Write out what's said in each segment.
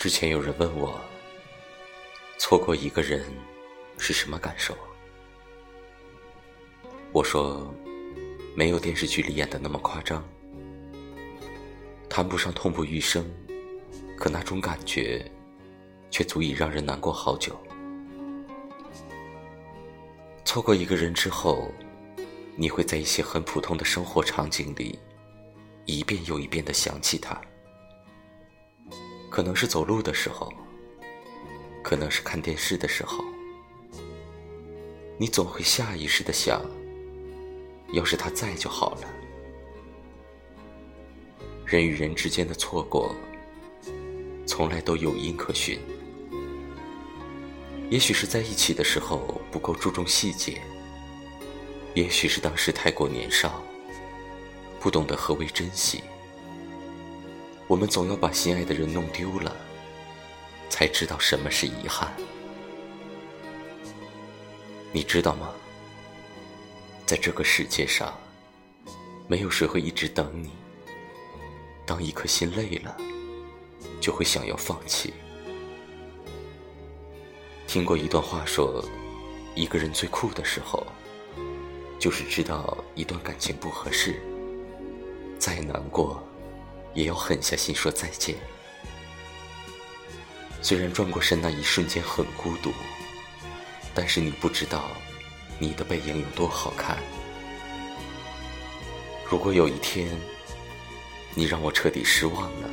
之前有人问我，错过一个人是什么感受？我说，没有电视剧里演的那么夸张，谈不上痛不欲生，可那种感觉，却足以让人难过好久。错过一个人之后，你会在一些很普通的生活场景里，一遍又一遍的想起他。可能是走路的时候，可能是看电视的时候，你总会下意识的想：要是他在就好了。人与人之间的错过，从来都有因可循。也许是在一起的时候不够注重细节，也许是当时太过年少，不懂得何为珍惜。我们总要把心爱的人弄丢了，才知道什么是遗憾。你知道吗？在这个世界上，没有谁会一直等你。当一颗心累了，就会想要放弃。听过一段话说，一个人最酷的时候，就是知道一段感情不合适，再难过。也要狠下心说再见。虽然转过身那一瞬间很孤独，但是你不知道，你的背影有多好看。如果有一天，你让我彻底失望了，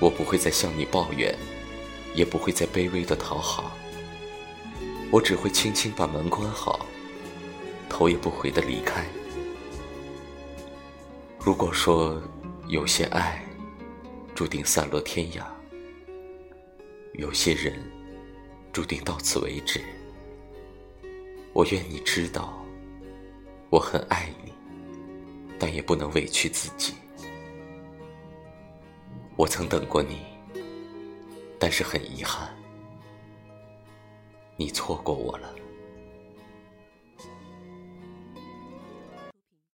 我不会再向你抱怨，也不会再卑微的讨好，我只会轻轻把门关好，头也不回的离开。如果说，有些爱注定散落天涯，有些人注定到此为止。我愿你知道，我很爱你，但也不能委屈自己。我曾等过你，但是很遗憾，你错过我了。